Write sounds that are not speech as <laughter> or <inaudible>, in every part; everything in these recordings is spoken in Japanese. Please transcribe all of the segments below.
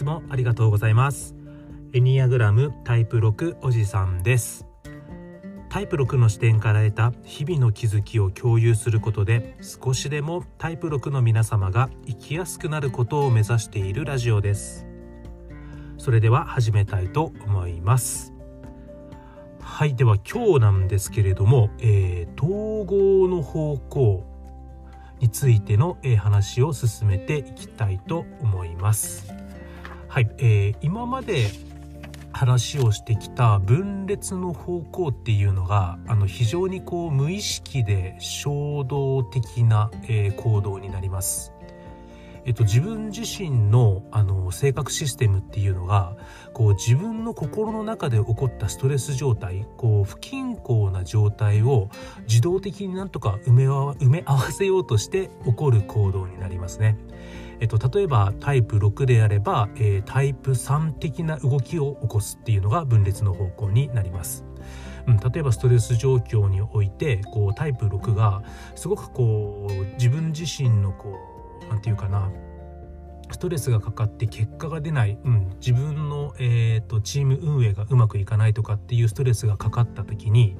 つもありがとうございます。エニアグラムタイプ6おじさんです。タイプ6の視点から得た日々の気づきを共有することで少しでもタイプ6の皆様が生きやすくなることを目指しているラジオです。それでは始めたいと思います。はいでは今日なんですけれども、えー、統合の方向についての、え、話を進めていきたいと思います。はい、えー、今まで話をしてきた分裂の方向っていうのがあの非常にこう無意識で衝動的な、えー、行動になります。えっと、自分自身のあの性格システムっていうのがこう自分の心の中で起こったストレス状態こう不均衡な状態を自動的になんとか埋め埋め合わせようとして起こる行動になりますね。えっと、例えばタイプ6であれば、えー、タイプ3的な動きを起こすっていうのが分裂の方向になります。うん、例えばストレス状況においてこうタイプ6がすごくこう自分自身のこう何て言うかなストレスがかかって結果が出ない、うん、自分の、えーと、チーム運営がうまくいかないとかっていうストレスがかかった時に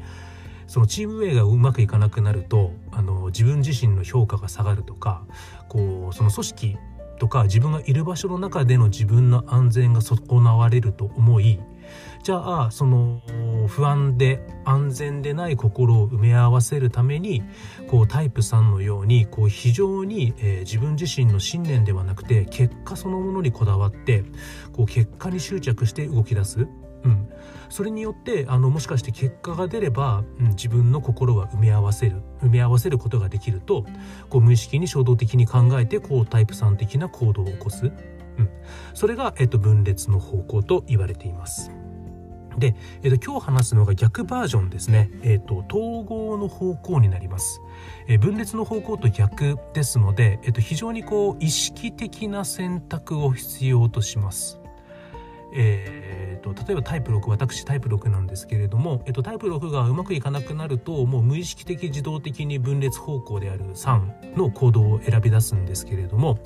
そのチーム運営がうまくいかなくなるとあの自分自身の評価が下がるとかこうその組織とか自分がいる場所の中での自分の安全が損なわれると思いじゃあその不安で安全でない心を埋め合わせるためにこうタイプ3のようにこう非常に、えー、自分自身の信念ではなくて結果そのものにこだわってこう結果に執着して動き出す。うん、それによってあのもしかして結果が出れば、うん、自分の心は埋め合わせる埋め合わせることができるとこう無意識に衝動的に考えてこうタイプ3的な行動を起こす、うん、それが、えっと、分裂の方向と言われています。で、えっと、今日話すのが逆バージョンですね、えっと、統合の方向になります。え分裂の方向と逆ですので、えっと、非常にこう意識的な選択を必要とします。えー、例えばタイプ6私タイプ6なんですけれども、えっと、タイプ6がうまくいかなくなるともう無意識的自動的に分裂方向である3の行動を選び出すんですけれども、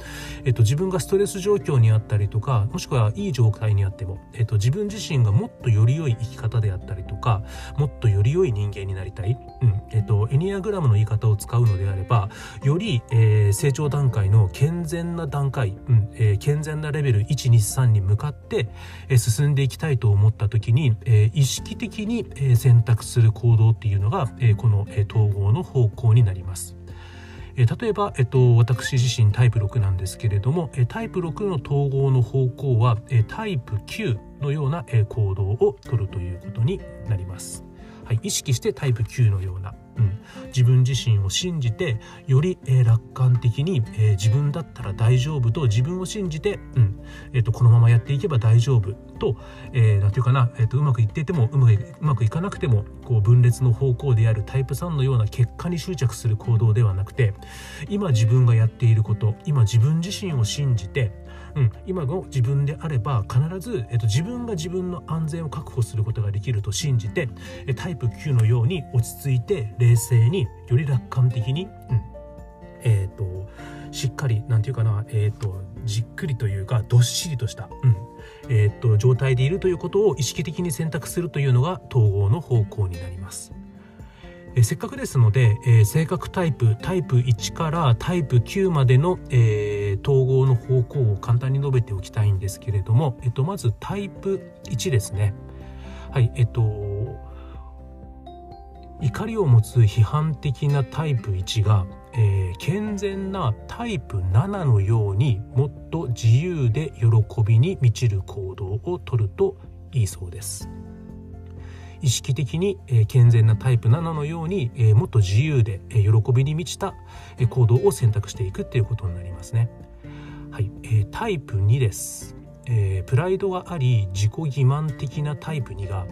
えっと、自分がストレス状況にあったりとかもしくはいい状態にあっても、えっと、自分自身がもっとより良い生き方であったりとかもっとより良い人間になりたい、うん。えっと、エニアグラムの言い方を使うのであればより、えー、成長段階の健全な段階、うん。えー、健全なレベル123に向かってえ進んでいきたいと思った時に、え意識的に、え選択する行動っていうのが、えこの、え統合の方向になります。え例えば、えっと、私自身タイプ6なんですけれども、えタイプ6の統合の方向は、えタイプ9のような、え行動をとるということになります。はい、意識してタイプ9のような、うん、自分自身を信じてより、えー、楽観的に、えー、自分だったら大丈夫と自分を信じて、うん。えーと、このままやっていけば大丈夫。と,、えー、なんていうかな、えーと、うまくいっていてもうまくうまくいかなくてもこう分裂の方向であるタイプ3のような結果に執着する行動ではなくて今自分がやっていること今自分自身を信じてうん、今の自分であれば必ず、えっと、自分が自分の安全を確保することができると信じてタイプ9のように落ち着いて冷静により楽観的に、うんえーと、しっかりなんていうかな、えーと、じっくりというかどっしりとした、うんえーと状態でいるということを意識的に選択するというのが統合の方向になります。えせっかくですので、えー、性格タイプタイプ1からタイプ9までの、えー、統合の方向を簡単に述べておきたいんですけれども、えっと、まずタイプ1ですね。はいえっと怒りを持つ批判的なタイプ1が、えー、健全なタイプ7のようにもっと自由で喜びに満ちる行動をとるといいそうです。意識的に、え健全なタイプ7のように、えもっと自由で、え喜びに満ちた、え行動を選択していくっていうことになりますね。はい、えー、タイプ2です。えー、プライドがあり自己欺瞞的なタイプ2が、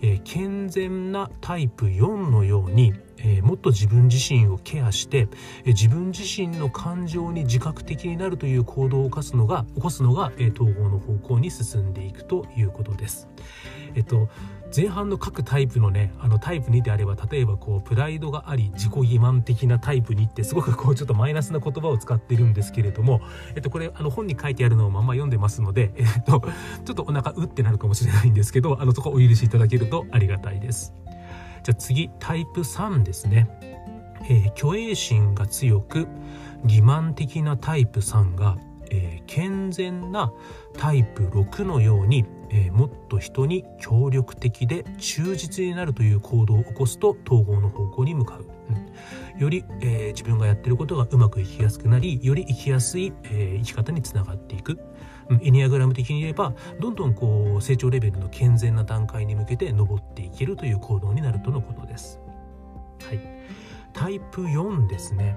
えー、健全なタイプ4のように、えー、もっと自分自身をケアして、え自分自身の感情に自覚的になるという行動を起こすのが起こすのが、え統合の方向に進んでいくということです。えっと前半の各タイプのねあのタイプ2であれば例えばこうプライドがあり自己欺瞞的なタイプ2ってすごくこう <laughs> ちょっとマイナスな言葉を使ってるんですけれども、えっと、これあの本に書いてあるのをまんま読んでますので、えっと、<laughs> ちょっとお腹うってなるかもしれないんですけどあのそこお許しいただけるとありがたいです。じゃあ次タイプ3ですね。えー、虚栄心が強く欺瞞的なタイプ3がえー、健全なタイプ6のように、えー、もっと人に協力的で忠実になるという行動を起こすと統合の方向に向かう、うん、より、えー、自分がやってることがうまくいきやすくなりより生きやすい、え生き方につながっていく、うん、エニアグラム的に言えばどんどんこう成長レベルの健全な段階に向けて上っていけるという行動になるとのことです。はい、タイプ4ですね。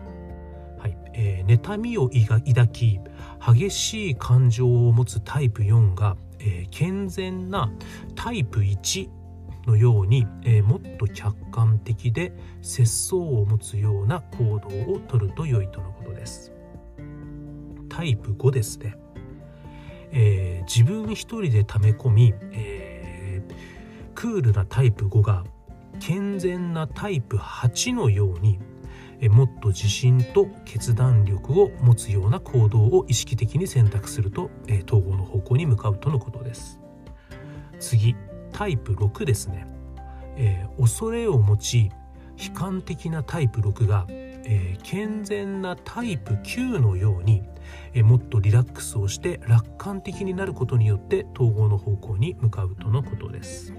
はい。えー、妬みを抱き激しい感情を持つタイプ4が、えー、健全なタイプ1のように、えー、もっと客観的で節操を持つような行動をとると良いとのことです。タイプ5ですね。えー、自分一人で溜め込み、えー、クールなタイプ5が健全なタイプ8のようにもっと自信と決断力を持つような行動を意識的に選択するとえ統合の方向に向かうとのことです。次タイプ6ですね、えー、恐れを持ち悲観的なタイプ6が、えー、健全なタイプ9のように、え、もっとリラックスをして楽観的になることによって統合の方向に向かうとのことです。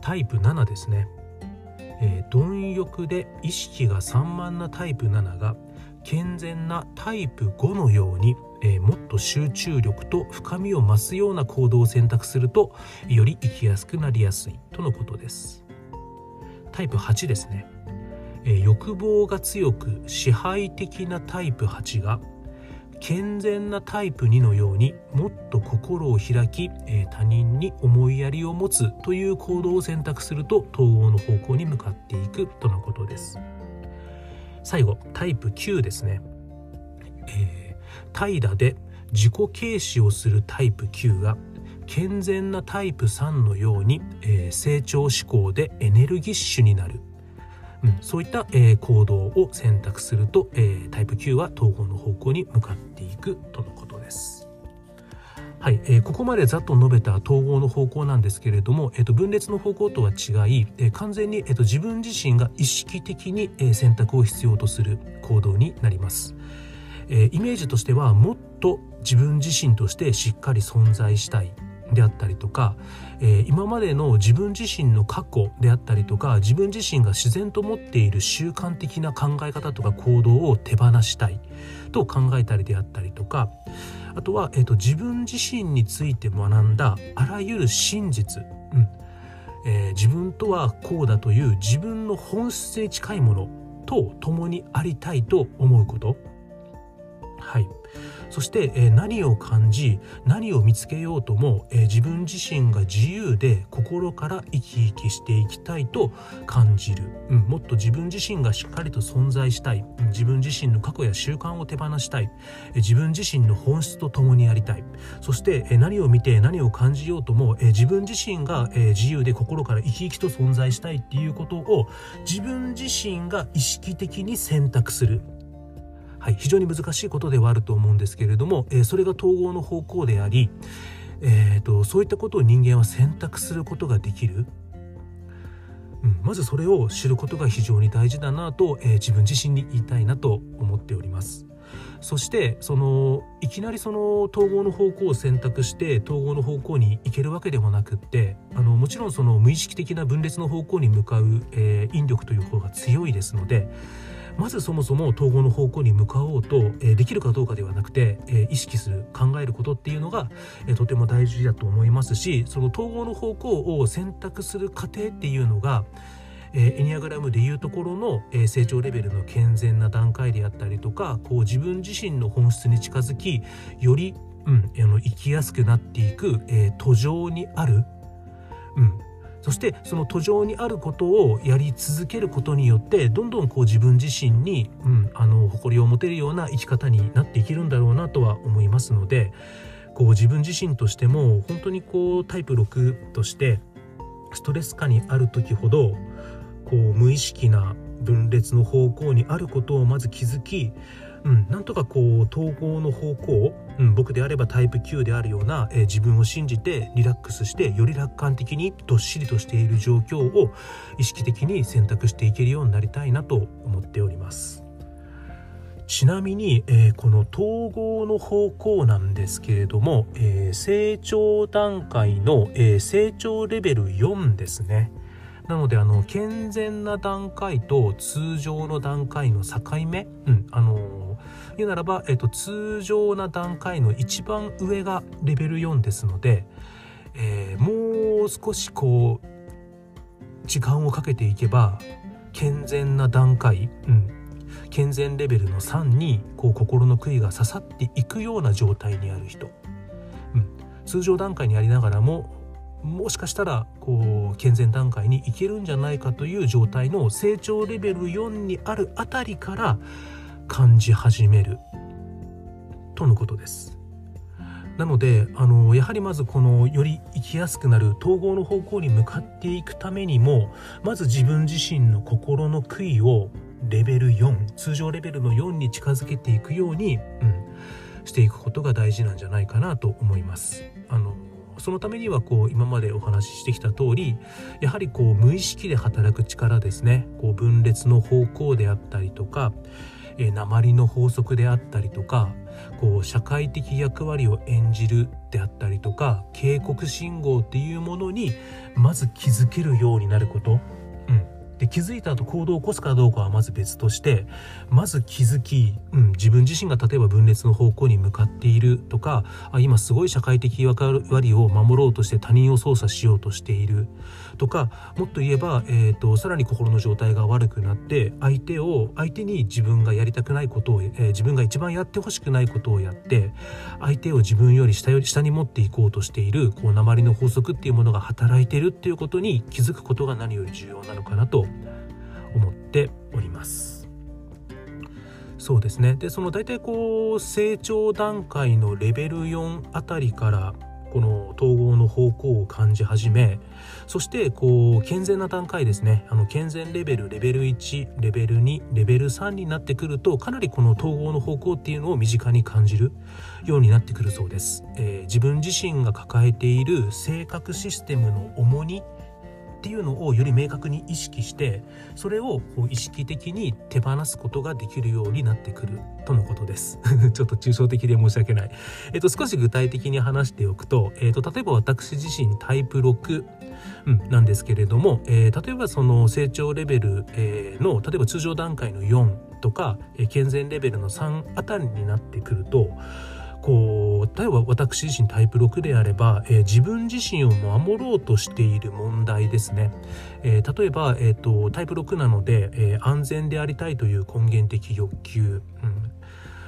タイプ7ですね。えー、貪欲で意識が散漫なタイプ7が健全なタイプ5のように、えー、もっと集中力と深みを増すような行動を選択するとより生きやすくなりやすいとのことです。タイプ8ですね、えー、欲望が強く支配的なタイプ8が健全なタイプ2のようにもっと心を開き、え、他人に思いやりを持つという行動を選択すると統合の方向に向かっていくとのことです。最後タイプ9ですね、えー、怠惰で自己軽視をするタイプ9が健全なタイプ3のように、えー、成長志向でエネルギッシュになる。うん、そういった、えー、行動を選択すると、えー、タイプ9は統合の方向に向かっていくとのことです。はい、えー、ここまでざっと述べた統合の方向なんですけれども、えー、と分裂の方向とは違い、えー、完全に、えー、と自分自身が意識的に、えー、選択を必要とする行動になります。えー、イメージとしてはもっと自分自身としてしっかり存在したいであったりとか、えー、今までの自分自身の過去であったりとか自分自身が自然と持っている習慣的な考え方とか行動を手放したいと考えたりであったりとかあとは、えーと、自分自身について学んだあらゆる真実、うんえー、自分とはこうだという自分の本質に近いものと共にありたいと思うこと。はいそして、え何を感じ何を見つけようとも、え自分自身が自由で心から生き生きしていきたいと感じる、うん、もっと自分自身がしっかりと存在したい。自分自身の過去や習慣を手放したい。自分自身の本質と共にありたい。そしてえ何を見て何を感じようともえ自分自身がえ自由で心から生き生きと存在したいっていうことを自分自身が意識的に選択する。はい、非常に難しいことではあると思うんですけれども、えー、それが統合の方向であり、えーと、そういったことを人間は選択することができる、うん、まずそれを知ることが非常に大事だなと、えー、自分自身に言いたいなと思っております。そしてそのいきなりその統合の方向を選択して統合の方向に行けるわけでもなくってあのもちろんその無意識的な分裂の方向に向かう、えー、引力という方が強いですのでまずそもそも統合の方向に向かおうと、え、できるかどうかではなくて、え、意識する考えることっていうのが、え、とても大事だと思いますしその統合の方向を選択する過程っていうのがエニアグラムでいうところの、成長レベルの健全な段階であったりとかこう自分自身の本質に近づきより、うん、生きやすくなっていく、え途上にある、うん、そしてその途上にあることをやり続けることによってどんどんこう自分自身に、うん、あの誇りを持てるような生き方になっていけるんだろうなとは思いますので、こう自分自身としても本当にこうタイプ6としてストレス下にある時ほどこう無意識な分裂の方向にあることをまず気づきうん、なんとかこう統合の方向、うん、僕であればタイプ9であるような、えー、自分を信じてリラックスしてより楽観的にどっしりとしている状況を意識的に選択していけるようになりたいなと思っております。ちなみに、えー、この統合の方向なんですけれども、えー、成長段階の、え成長レベル4ですね。なのであの健全な段階と通常の段階の境目、うん、あの言うならば、えっと、通常な段階の一番上がレベル4ですので、えー、もう少しこう時間をかけていけば健全な段階、うん、健全レベルの3にこう心の杭が刺さっていくような状態にある人、うん、通常段階にありながらももしかしたらこう健全段階にいけるんじゃないかという状態の成長レベル4にあるあたりから感じ始めるとのことです。なのであのやはりまずこのより生きやすくなる統合の方向に向かっていくためにもまず自分自身の心の杭をレベル4通常レベルの4に近づけていくように、うん、していくことが大事なんじゃないかなと思います。あのそのためにはこう今までお話ししてきた通りやはりこう無意識で働く力ですねこう分裂の方向であったりとかえ鉛の法則であったりとかこう社会的役割を演じるであったりとか警告信号っていうものにまず気づけるようになること。で気づいた後行動を起こすかどうかはまず別としてまず気づき、うん、自分自身が例えば分裂の方向に向かっているとかあ今すごい社会的役割を守ろうとして他人を操作しようとしているとかもっと言えば、えーと、さらに心の状態が悪くなって相手を相手に自分がやりたくないことを、えー、自分が一番やってほしくないことをやって相手を自分より下より下に持っていこうとしているこう鉛の法則っていうものが働いてるっていうことに気づくことが何より重要なのかなと思っております。そうですね。でその大体こう成長段階のレベル4あたりからこの統合の方向を感じ始めそしてこう健全な段階ですね。あの健全レベルレベル1レベル2レベル3になってくるとかなりこの統合の方向っていうのを身近に感じるようになってくるそうです、えー、自分自身が抱えている性格システムの重荷っていうのをより明確に意識してそれをこう意識的に手放すことができるようになってくるとのことです。<laughs> ちょっと抽象的で申し訳ない、えっと、少し具体的に話しておくと,、えっと例えば私自身タイプ6うん、なんですけれども、えー、例えばその成長レベル、えー、の例えば通常段階の4とか、えー、健全レベルの3あたりになってくるとこう例えば私自身タイプ6であれば、えー、自分自身を守ろうとしている問題ですね、えー、例えば、えーと、タイプ6なので、えー、安全でありたいという根源的欲求、うん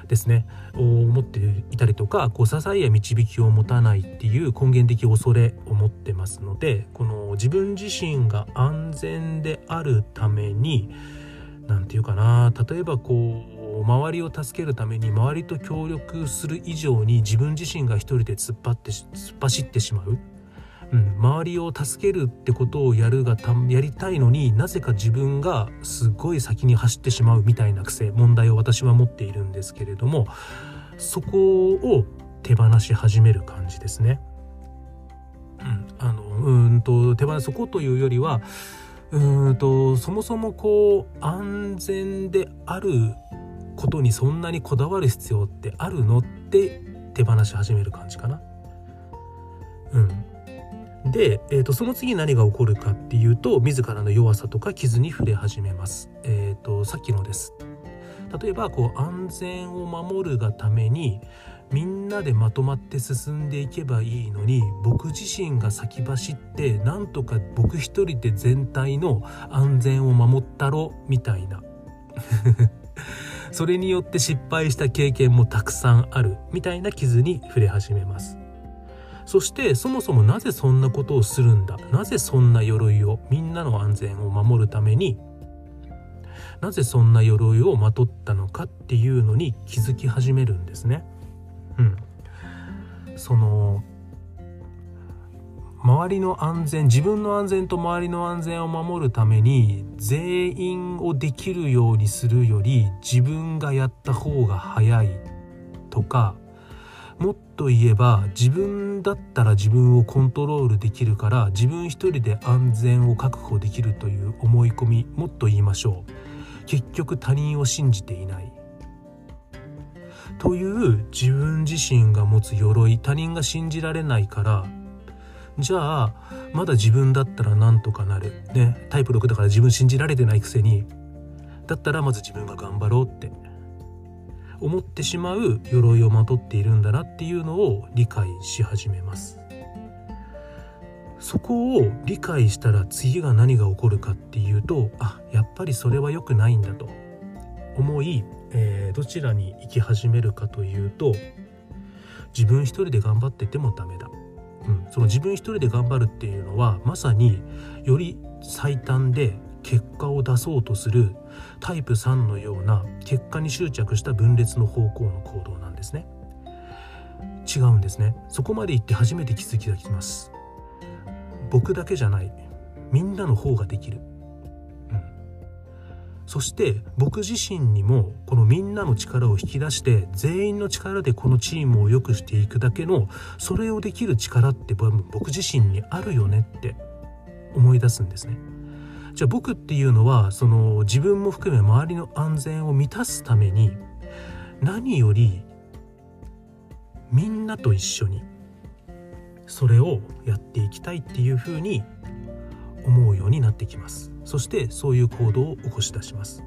ですね。を持っていたりとかこう支えや導きを持たないっていう根源的恐れを持ってますのでこの自分自身が安全であるために何て言うかな例えばこう周りを助けるために周りと協力する以上に自分自身が一人で突っ張って突っ走ってしまう、うん、周りを助けるってことをやるがたやりたいのになぜか自分がすごい先に走ってしまうみたいな癖問題を私は持っているんですけれどもそこを手放し始める感じですね。うん、あのうんと手放そこというよりはうんとそもそもこう安全であることにそんなにこだわる必要ってあるのって手放し始める感じかな。うん、で、えーと、その次何が起こるかっていうと自らの弱さとか傷に触れ始めます。えーと、さっきのです。例えばこう安全を守るがためにみんなでまとまって進んでいけばいいのに僕自身が先走ってなんとか僕一人で全体の安全を守ったろみたいなそれによって失敗した経験もたくさんあるみたいな傷に触れ始めます。そしてそもそもなぜそんなことをするんだ？なぜそんな鎧をみんなの安全を守るために？なぜそんな鎧をまとったのかっていうのに気づき始めるんですね。うん、その周りの安全自分の安全と周りの安全を守るために全員をできるようにするより自分がやった方が早いとかもっと言えば自分だったら自分をコントロールできるから自分一人で安全を確保できるという思い込みもっと言いましょう。結局他人を信じていない。という自分自身が持つ鎧他人が信じられないからじゃあまだ自分だったらなんとかなる。ね。タイプ6だから自分信じられてないくせに。だったらまず自分が頑張ろうって。思ってしまう鎧をまとっているんだなっていうのを理解し始めます。そこを理解したら次が何が起こるかっていうとあやっぱりそれは良くないんだと。思い、えー、どちらに行き始めるかというと自分一人で頑張っててもダメだ、うん、その自分一人で頑張るっていうのはまさにより最短で結果を出そうとするタイプ3のような結果に執着した分裂の方向の行動なんですね。違うんですね。そこまで行って初めて気づきがきます。僕だけじゃない。みんなの方ができる、そして僕自身にもこのみんなの力を引き出して全員の力でこのチームを良くしていくだけのそれをできる力って僕自身にあるよねって思い出すんですね。じゃあ僕っていうのはその自分も含め周りの安全を満たすために何よりみんなと一緒にそれをやっていきたいっていうふうに思うようになってきます。そしてそういう行動を起こし出します。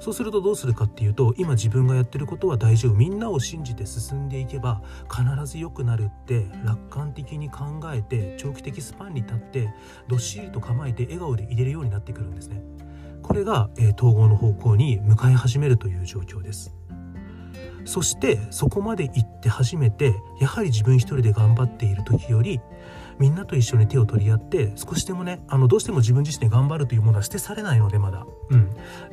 そうするとどうするかっていうと今自分がやってることは大丈夫。みんなを信じて進んでいけば必ず良くなるって楽観的に考えて長期的スパンに立ってどっしりと構えて笑顔で入れるようになってくるんですね。これが、えー、統合の方向に向かい始めるという状況です。そしてそこまで行って初めてやはり自分一人で頑張っている時よりみんなと一緒に手を取り合って少しでもねあのどうしても自分自身で頑張るというものは捨てされないのでまだ、うん、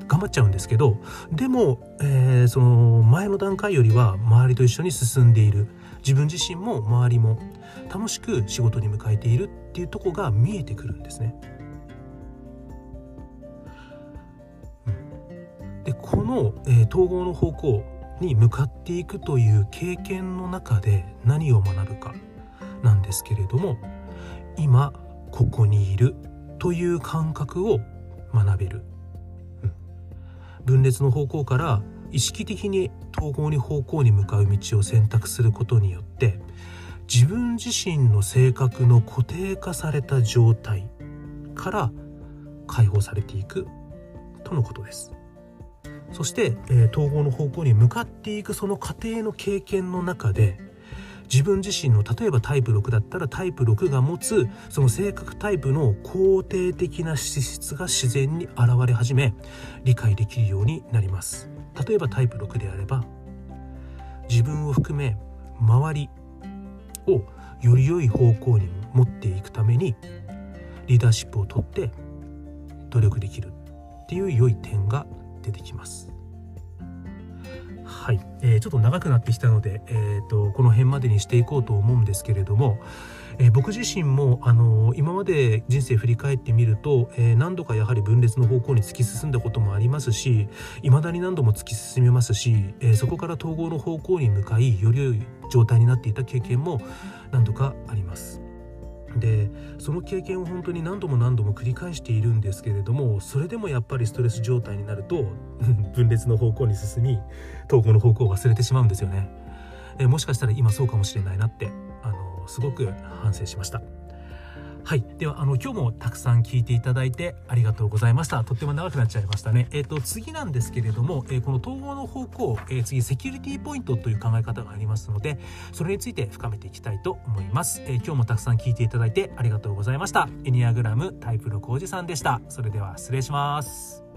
頑張っちゃうんですけどでも、えー、その前の段階よりは周りと一緒に進んでいる。自分自身も周りも楽しく仕事に向かえているっていうとこが見えてくるんですね。でこの、えー、統合の方向に向かっていくという経験の中で何を学ぶか。なんですけれども今ここにいるという感覚を学べる、うん、分裂の方向から意識的に統合に方向に向かう道を選択することによって自分自身の性格の固定化された状態から解放されていくとのことです。そして、えー、統合の方向に向かっていくその過程の経験の中で自分自身の例えばタイプ6だったらタイプ6が持つその性格タイプの肯定的な資質が自然に現れ始め理解できるようになります。例えばタイプ6であれば自分を含め周りをより良い方向に持っていくためにリーダーシップをとって努力できるっていう良い点が出てきます。はい、えー、ちょっと長くなってきたので、えーと、この辺までにしていこうと思うんですけれども、えー、僕自身も、あのー、今まで人生振り返ってみると、えー、何度かやはり分裂の方向に突き進んだこともありますし未だに何度も突き進めますし、えそこから統合の方向に向かいより良い状態になっていた経験も何度かあります。でその経験を本当に何度も何度も繰り返しているんですけれどもそれでもやっぱりストレス状態になると <laughs> 分裂の方向に進み投稿の方向を忘れてしまうんですよね。えもしかしたら今そうかもしれないなってあのすごく反省しました。はい。では、あの、今日もたくさん聞いていただいてありがとうございました。とっても長くなっちゃいましたね。えっ、ー、と、次なんですけれども、えー、この統合の方向、えー、次、セキュリティポイントという考え方がありますので、それについて深めていきたいと思います。え今日もたくさん聞いていただいてありがとうございました。エニアグラムタイプ6おじさんでした。それでは失礼します。